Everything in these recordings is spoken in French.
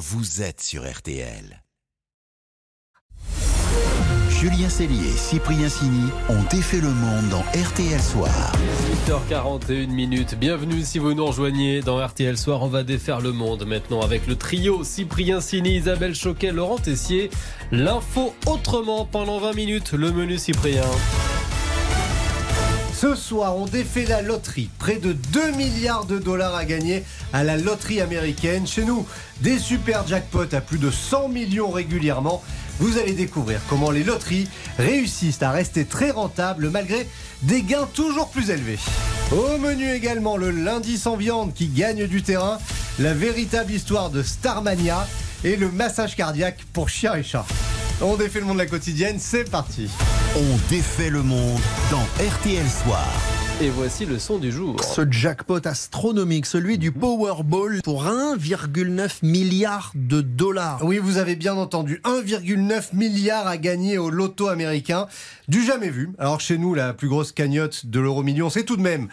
vous êtes sur RTL. Julien Cellier et Cyprien Sini ont défait le monde dans RTL Soir. 8h41 minutes. Bienvenue si vous nous rejoignez dans RTL Soir. On va défaire le monde maintenant avec le trio Cyprien Sini, Isabelle Choquet, Laurent Tessier. L'info autrement pendant 20 minutes. Le menu Cyprien. Ce soir, on défait la loterie. Près de 2 milliards de dollars à gagner à la loterie américaine. Chez nous, des super jackpots à plus de 100 millions régulièrement. Vous allez découvrir comment les loteries réussissent à rester très rentables malgré des gains toujours plus élevés. Au menu également le lundi sans viande qui gagne du terrain, la véritable histoire de Starmania et le massage cardiaque pour chien et chat. On défait le monde de la quotidienne, c'est parti. On défait le monde dans RTL Soir. Et voici le son du jour. Ce jackpot astronomique, celui du Powerball pour 1,9 milliard de dollars. Oui, vous avez bien entendu, 1,9 milliard à gagner au loto américain. Du jamais vu. Alors chez nous, la plus grosse cagnotte de l'euro million, c'est tout de même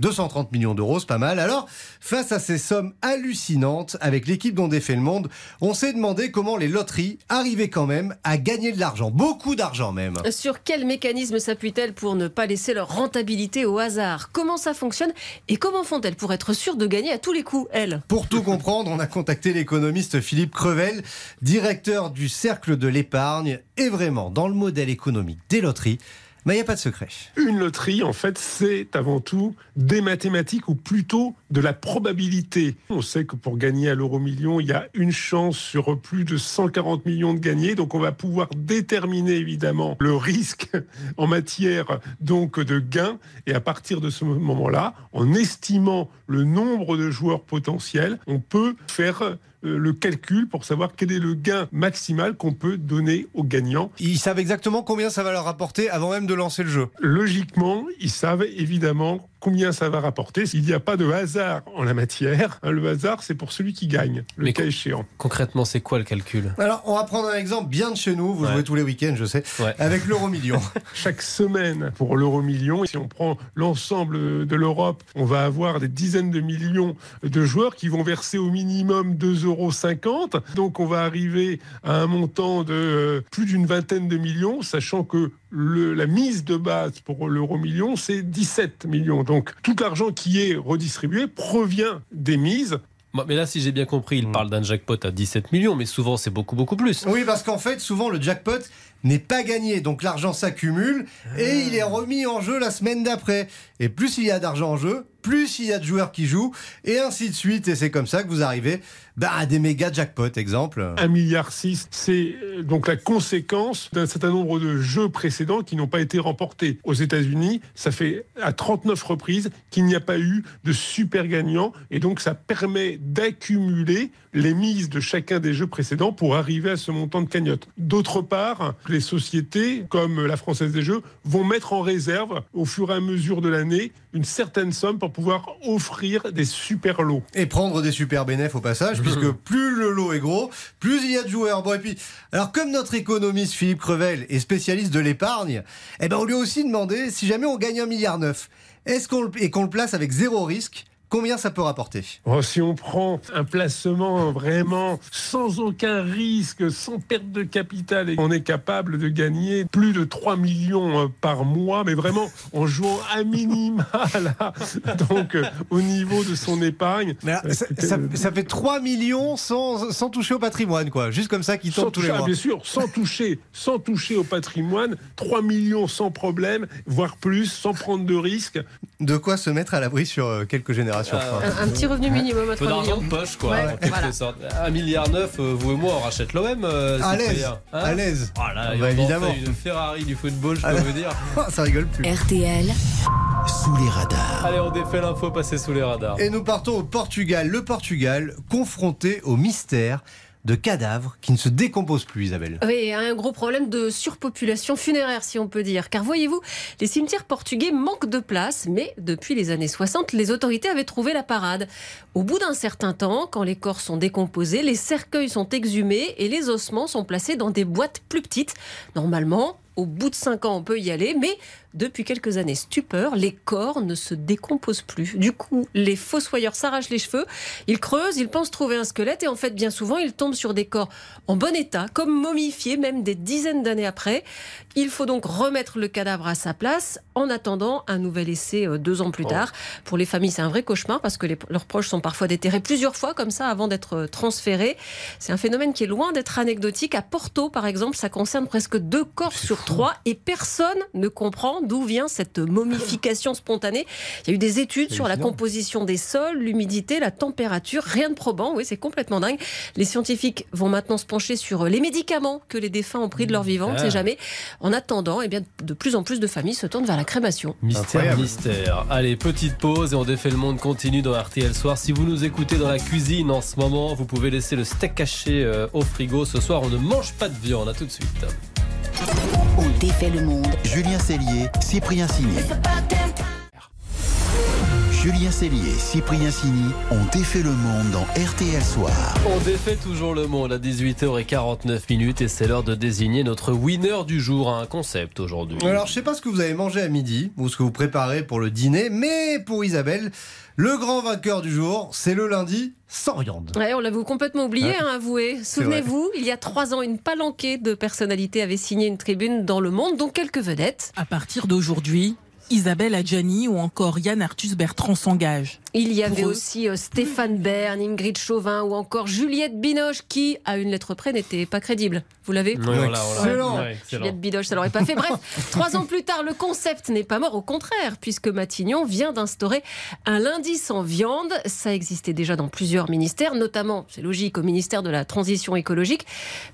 230 millions d'euros, c'est pas mal. Alors, face à ces sommes hallucinantes, avec l'équipe dont défait le monde, on s'est demandé comment les loteries arrivaient quand même à gagner de l'argent, beaucoup d'argent même. Sur quel mécanisme s'appuient-elles pour ne pas laisser leur rentabilité au hasard? Comment ça fonctionne? Et comment font-elles pour être sûres de gagner à tous les coups, elles? Pour tout comprendre, on a contacté l'économiste Philippe Crevel, directeur du Cercle de l'épargne, et vraiment, dans le modèle économique des loteries, mais il n'y a pas de secret. Une loterie, en fait, c'est avant tout des mathématiques ou plutôt de la probabilité. On sait que pour gagner à l'euro million, il y a une chance sur plus de 140 millions de gagnés. Donc on va pouvoir déterminer évidemment le risque en matière donc de gains. Et à partir de ce moment-là, en estimant le nombre de joueurs potentiels, on peut faire le calcul pour savoir quel est le gain maximal qu'on peut donner aux gagnants. Ils savent exactement combien ça va leur rapporter avant même de lancer le jeu. Logiquement, ils savent évidemment combien ça va rapporter. Il n'y a pas de hasard en la matière. Le hasard, c'est pour celui qui gagne, le Mais cas con- échéant. Concrètement, c'est quoi le calcul? Alors, on va prendre un exemple bien de chez nous. Vous Ouais. jouez tous les week-ends, je sais, Ouais. avec l'euro million. Chaque semaine pour l'euro million, si on prend l'ensemble de l'Europe, on va avoir des dizaines de millions de joueurs qui vont verser au minimum 2,50 euros. Donc on va arriver à un montant de euh, plus d'une vingtaine de millions, sachant que le- la mise de base pour l'euro million, c'est 17 millions. Donc tout l'argent qui est redistribué provient des mises. Mais là, si j'ai bien compris, il parle d'un jackpot à 17 millions, mais souvent c'est beaucoup, beaucoup plus. oui, parce qu'en fait, souvent, le jackpot n'est pas gagné. Donc, l'argent s'accumule et il est remis en jeu la semaine d'après. Et plus il y a d'argent en jeu, plus il y a de joueurs qui jouent, et ainsi de suite. Et c'est comme ça que vous arrivez bah, à des méga jackpots, exemple. 1,6 milliard, c'est euh, donc la conséquence d'un certain nombre de jeux précédents qui n'ont pas été remportés. Aux États-Unis, ça fait à 39 reprises qu'il n'y a pas eu de super gagnant, et donc ça permet d'accumuler les mises de chacun des jeux précédents pour arriver à ce montant de cagnotte. D'autre part, les sociétés, comme la Française des Jeux, vont mettre en réserve au fur et à mesure de l'année une certaine somme pour pouvoir offrir des super lots. Et prendre des super bénéfices au passage, puisque plus le lot est gros, plus il y a de joueurs. Bon, et puis, alors comme notre économiste Philippe Crevel est spécialiste de l'épargne, eh ben on lui a aussi demandé si jamais on gagne un milliard neuf, est-ce qu'on le- et qu'on le place avec zéro risque, combien ça peut rapporter? Oh, si on prend un placement vraiment sans aucun risque, sans perte de capital, et on est capable de gagner plus de 3 millions euh, par mois, mais vraiment en jouant à minima là, donc euh, au niveau de son épargne. Mais ça, ça- euh, ça fait 3 millions sans, sans toucher au patrimoine, quoi. Juste comme ça qui sans tombe tous les toucher, ah, mois. bien sûr, sans toucher, sans toucher au patrimoine, 3 millions sans problème, voire plus, sans prendre de risques. De quoi se mettre à l'abri sur quelques générations. Euh, un, un petit revenu minimum à Un peu 3 d'argent de poche, quoi, Ouais, en quelque voilà. sorte. Un milliard neuf, euh, vous et moi, on rachète l'OM. euh, À l'aise. Hein à l'aise. Ah là, Bah, évidemment. une Ferrari du football, je peux Ah, vous dire. ça rigole plus. RTL. Sous les radars. Allez, on défait l'info, passez sous les radars. Et nous partons au Portugal. Le Portugal, confronté au mystère de cadavres qui ne se décomposent plus, Isabelle. Oui, un gros problème de surpopulation funéraire, si on peut dire. Car voyez-vous, les cimetières portugais manquent de place, mais depuis les années 60, les autorités avaient trouvé la parade. Au bout d'un certain temps, quand les corps sont décomposés, les cercueils sont exhumés et les ossements sont placés dans des boîtes plus petites. Normalement, au bout de 5 ans, on peut y aller, mais depuis quelques années, stupeur, les corps ne se décomposent plus. Du coup, les fossoyeurs s'arrachent les cheveux, ils creusent, ils pensent trouver un squelette et en fait, bien souvent, ils tombent sur des corps en bon état, comme momifiés, même des dizaines d'années après. Il faut donc remettre le cadavre à sa place en attendant un nouvel essai euh, deux ans plus tard. Pour les familles, c'est un vrai cauchemar parce que les- leurs proches sont parfois déterrés plusieurs fois comme ça avant d'être euh, transférés. C'est un phénomène qui est loin d'être anecdotique. À Porto, par exemple, ça concerne presque deux corps sur trois et personne ne comprend d'où vient cette momification spontanée? Il y a eu des études sur la composition des sols, l'humidité, la température, rien de probant. Oui, c'est complètement dingue. Les scientifiques vont maintenant se pencher sur les médicaments que les défunts ont pris de leur vivant, on ne sait Ah. jamais. En attendant, eh bien, de plus en plus de familles se tournent vers la crémation. Mystère, Incroyable. mystère. Allez, petite pause et on défait le monde continue dans RTL Soir. Si vous nous écoutez dans la cuisine en ce moment, vous pouvez laisser le steak caché euh, au frigo. Ce soir, on ne mange pas de viande. À tout de suite. Le monde. Julien Cellier, Cyprien Signé. Julien Cellier, Cyprien Sini ont défait le monde dans RTL Soir. On défait toujours le monde à 18h49 minutes et c'est l'heure de désigner notre winner du jour. Un concept aujourd'hui. Alors, je sais pas ce que vous avez mangé à midi ou ce que vous préparez pour le dîner, mais pour Isabelle, le grand vainqueur du jour, c'est le lundi sans viande. Ouais, on l'avoue complètement oublié, hein, avouez. vrai. Souvenez-vous, il y a trois ans, une palanquée de personnalités avait signé une tribune dans Le Monde, dont quelques vedettes. À partir d'aujourd'hui, Isabelle Adjani ou encore Yann Arthus Bertrand s'engagent. Il y avait aussi euh, Stéphane Bern, Ingrid Chauvin ou encore Juliette Binoche, qui, à une lettre près, n'était pas crédible. Vous l'avez. Excellent. Ouais, excellent. Juliette Binoche, ça l'aurait pas fait. Bref, trois ans plus tard, le concept n'est pas mort, au contraire, puisque Matignon vient d'instaurer un lundi sans viande. Ça existait déjà dans plusieurs ministères, notamment, c'est logique, au ministère de la Transition écologique,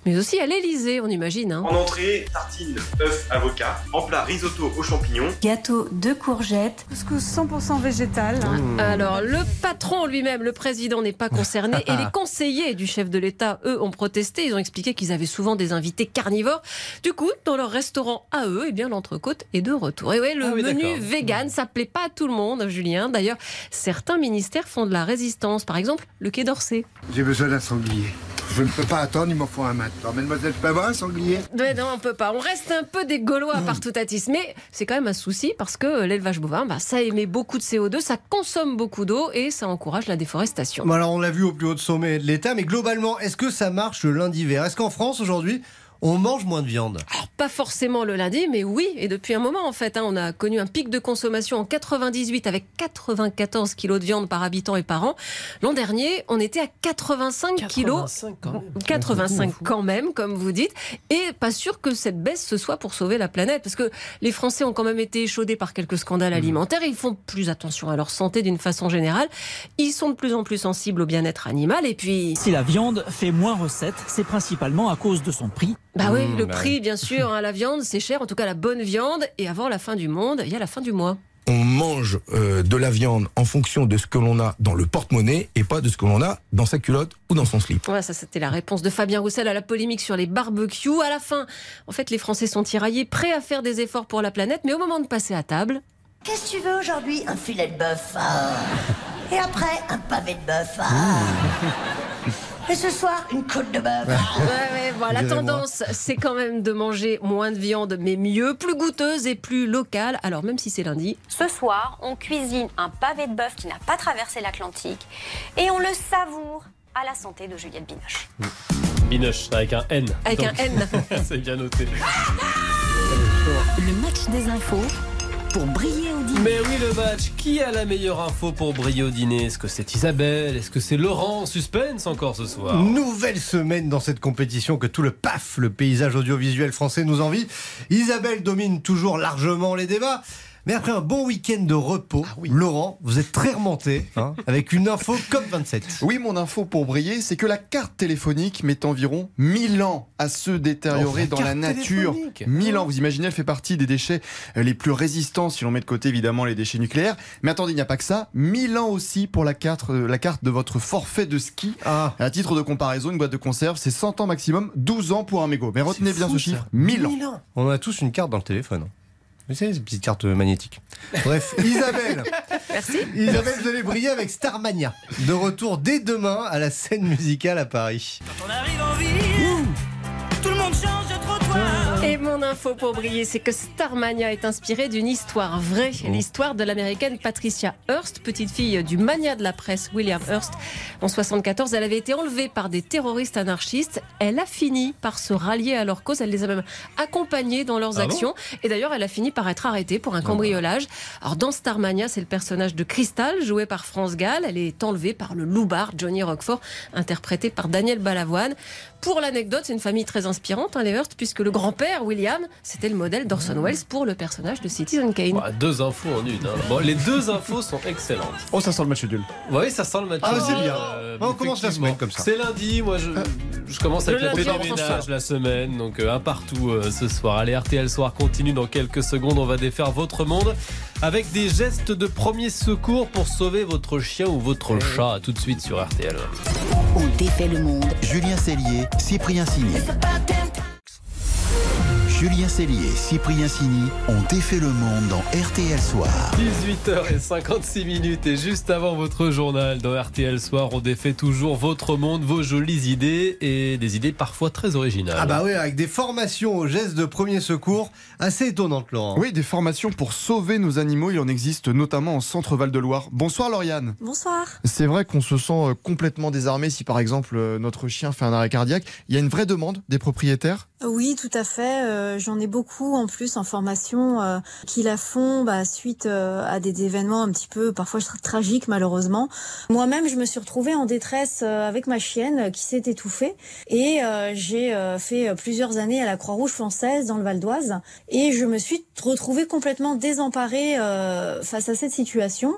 mais aussi à l'Élysée, on imagine. hein. En entrée, tartine, œuf, avocat. En plat, risotto aux champignons. Gâteau de courgettes. Couscous 100% végétal. Alors, le patron lui-même, le président, n'est pas concerné. Et les conseillers du chef de l'État, eux, ont protesté. Ils ont expliqué qu'ils avaient souvent des invités carnivores. Du coup, dans leur restaurant à eux, eh bien, l'entrecôte est de retour. Et ouais, le Ah oui, menu vegan, ça plaît pas à tout le monde, Julien. D'ailleurs, certains ministères font de la résistance. Par exemple, le Quai d'Orsay. J'ai besoin d'un sanglier. Je ne peux pas attendre, il m'en faut un maintenant. Mademoiselle, je peux avoir un sanglier non, on peut pas. On reste un peu des Gaulois par tout atis. Mais c'est quand même un souci parce que l'élevage bovin, bah, ça émet beaucoup de CO2, ça consomme beaucoup d'eau et ça encourage la déforestation. Bon, alors, on l'a vu au plus haut sommet de l'État, mais globalement, est-ce que ça marche le lundi vert? Est-ce qu'en France, aujourd'hui, on mange moins de viande Pas forcément le lundi, mais oui, et depuis un moment en fait. hein, on a connu un pic de consommation en 98 avec 94 kilos de viande par habitant et par an. L'an dernier, on était à 85 kilos. 85 quand même. 85 quand même, comme vous dites, et pas sûr que cette baisse ce soit pour sauver la planète, parce que les Français ont quand même été échaudés par quelques scandales alimentaires, ils font plus attention à leur santé d'une façon générale, ils sont de plus en plus sensibles au bien-être animal, et puis... Si la viande fait moins recette, c'est principalement à cause de son prix. Bah oui, le bah prix, bien sûr, hein, la viande, c'est cher, en tout cas la bonne viande, et avant la fin du monde, il y a la fin du mois. on mange euh, de la viande en fonction de ce que l'on a dans le porte-monnaie et pas de ce que l'on a dans sa culotte ou dans son slip. Voilà, ça c'était la réponse de Fabien Roussel à la polémique sur les barbecues. À la fin, en fait, les Français sont tiraillés, prêts à faire des efforts pour la planète, mais au moment de passer à table, Qu'est-ce que tu veux aujourd'hui? Un filet de bœuf. ah. Et après, un pavé de bœuf. ah. Et ce soir, une côte de bœuf. Ouais, ouais, voilà, la tendance, c'est quand même de manger moins de viande, mais mieux, plus goûteuse et plus locale. Alors, même si c'est lundi, Ce soir, on cuisine un pavé de bœuf qui n'a pas traversé l'Atlantique et on le savoure à la santé de Juliette Binoche. Binoche avec un N. Avec un N. C'est bien noté. Le match des infos pour briller au dîner. Mais oui, le match. Qui a la meilleure info pour briller au dîner? Est-ce que c'est Isabelle? Est-ce que c'est Laurent? Suspense encore ce soir Nouvelle semaine dans cette compétition que tout le paf, le paysage audiovisuel français nous envie. Isabelle domine toujours largement les débats. Mais après un bon week-end de repos, Laurent, vous êtes très remonté hein, avec une info COP27. Oui, mon info pour briller, c'est que la carte téléphonique met environ 1000 ans à se détériorer Oh, dans la nature. téléphonique. 1000 ans, vous imaginez, elle fait partie des déchets euh, les plus résistants si l'on met de côté évidemment les déchets nucléaires. Mais attendez, il n'y a pas que ça. 1000 ans aussi pour la carte, euh, la carte de votre forfait de ski. Ah. À titre de comparaison, une boîte de conserve, c'est 100 ans maximum, 12 ans pour un mégot. Mais retenez bien fou, ce chiffre, 1000 ans. On a tous une carte dans le téléphone. Vous savez, ces petites cartes magnétiques. Bref, Isabelle. Merci. Isabelle, vous allez briller avec Starmania. De retour dès demain à la scène musicale à Paris. On arrive en Et mon info pour briller, c'est que Starmania est inspiré d'une histoire vraie, l'histoire de l'américaine Patricia Hearst, petite fille du mania de la presse William Hearst. En 74, elle avait été enlevée par des terroristes anarchistes. Elle a fini par se rallier à leur cause. Elle les a même accompagnés dans leurs Ah bon actions. Et d'ailleurs, elle a fini par être arrêtée pour un cambriolage. Alors dans Starmania, c'est le personnage de Crystal, joué par France Gall. Elle est enlevée par le loupard Johnny Roquefort, interprété par Daniel Balavoine. Pour l'anecdote, c'est une famille très inspirante, hein, les Hearst, puisque le grand-père, William, c'était le modèle d'Orson Welles pour le personnage de Citizen Kane. Bah, deux infos en une. hein. Bon, les deux infos sont excellentes. Oh, ça sent le match nul. Oui, ça sent le match. Ah, c'est nul. bien. Euh, On commence la semaine comme ça. C'est lundi, moi je, je commence avec Le la ménage la semaine, donc euh, un partout euh, ce soir. Allez, RTL Soir continue dans quelques secondes. On va défaire votre monde avec des gestes de premier secours pour sauver votre chien ou votre chat. Tout de suite sur RTL. On défait le monde. Julien Cellier, Cyprien Signy. Julien Cellier et Cyprien Signy ont défait le monde dans RTL Soir. 18h56 minutes et juste avant votre journal dans RTL Soir, on défait toujours votre monde, vos jolies idées et des idées parfois très originales. Ah bah oui, avec des formations aux gestes de premier secours assez étonnantes, Laurent. Oui, des formations pour sauver nos animaux, il en existe notamment en centre Val-de-Loire. Bonsoir Lauriane. Bonsoir. C'est vrai qu'on se sent euh, complètement désarmé si par exemple euh, notre chien fait un arrêt cardiaque. Il y a une vraie demande des propriétaires Oui, tout à fait. Euh, J'en ai beaucoup en plus en formation euh, qui la font bah, suite euh, à des événements un petit peu parfois tra- tragiques malheureusement. Moi-même, je me suis retrouvée en détresse euh, avec ma chienne qui s'est étouffée et euh, j'ai euh, fait plusieurs années à la Croix-Rouge française dans le Val d'Oise et je me suis retrouvée complètement désemparée face à cette situation.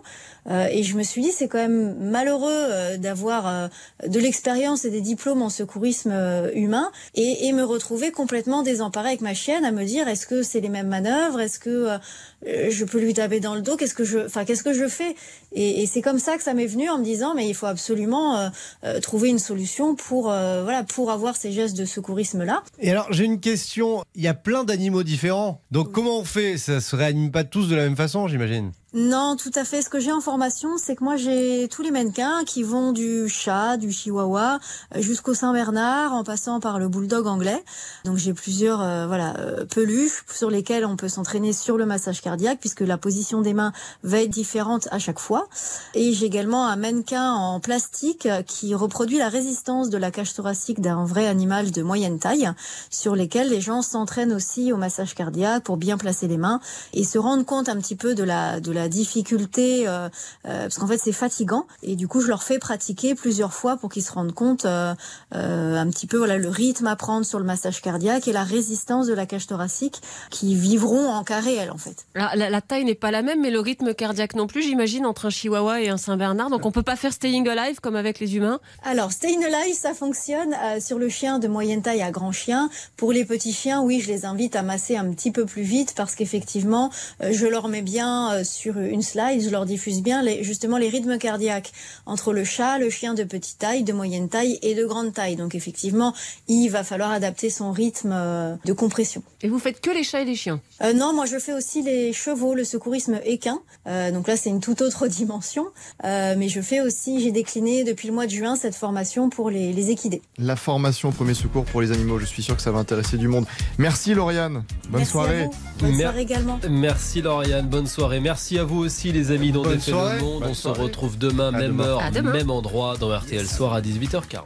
Et je me suis dit, c'est quand même malheureux d'avoir de l'expérience et des diplômes en secourisme humain et, et me retrouver complètement désemparée avec ma chienne à me dire, est-ce que c'est les mêmes manœuvres? Est-ce que euh, je peux lui taper dans le dos? Qu'est-ce que je, enfin, qu'est-ce que je fais? Et, et c'est comme ça que ça m'est venu en me disant, mais il faut absolument euh, euh, trouver une solution pour, voilà, pour avoir ces gestes de secourisme là. Et alors, j'ai une question. Il y a plein d'animaux différents. Donc, comment on fait? Ça se réanime pas tous de la même façon, j'imagine? Non, tout à fait. Ce que j'ai en formation, c'est que moi j'ai tous les mannequins qui vont du chat, du chihuahua euh, jusqu'au Saint-Bernard, en passant par le bulldog anglais. Donc j'ai plusieurs euh, voilà euh, peluches sur lesquelles on peut s'entraîner sur le massage cardiaque, puisque la position des mains va être différente à chaque fois. Et j'ai également un mannequin en plastique qui reproduit la résistance de la cage thoracique d'un vrai animal de moyenne taille, sur lesquels les gens s'entraînent aussi au massage cardiaque pour bien placer les mains et se rendre compte un petit peu de la de la difficulté, euh, euh, parce qu'en fait c'est fatigant. Et du coup je leur fais pratiquer plusieurs fois pour qu'ils se rendent compte euh, un petit peu voilà le rythme à prendre sur le massage cardiaque et la résistance de la cage thoracique qui vivront en cas réel en fait. La, la- la taille n'est pas la même, mais le rythme cardiaque non plus, j'imagine, entre un chihuahua et un Saint-Bernard. Donc on peut pas faire staying alive comme avec les humains. Alors, Stay in Alive, ça fonctionne sur le chien de moyenne taille à grand chien. Pour les petits chiens, oui, je les invite à masser un petit peu plus vite parce qu'effectivement, je leur mets bien euh, sur une slide, je leur diffuse bien les, justement les rythmes cardiaques entre le chat, le chien de petite taille, de moyenne taille et de grande taille. Donc effectivement, il va falloir adapter son rythme euh, de compression. Et vous faites que les chats et les chiens? Euh, non, moi je fais aussi les chevaux, le secourisme équin. Euh, donc là, c'est une toute autre dimension. Euh, mais je fais aussi, j'ai décliné depuis le mois de juin cette formation pour les, les équidés. La formation au premier secours pour les animaux, je suis sûr que ça va intéresser du monde. Merci Lauriane, bonne Merci à soirée. vous. Bonne Mer- soirée également. Merci Lauriane, bonne soirée. Merci à vous aussi les amis dans Bonne le monde. Bonne On se retrouve demain, À même demain. heure, À demain. même endroit dans RTL Soir à 18h40.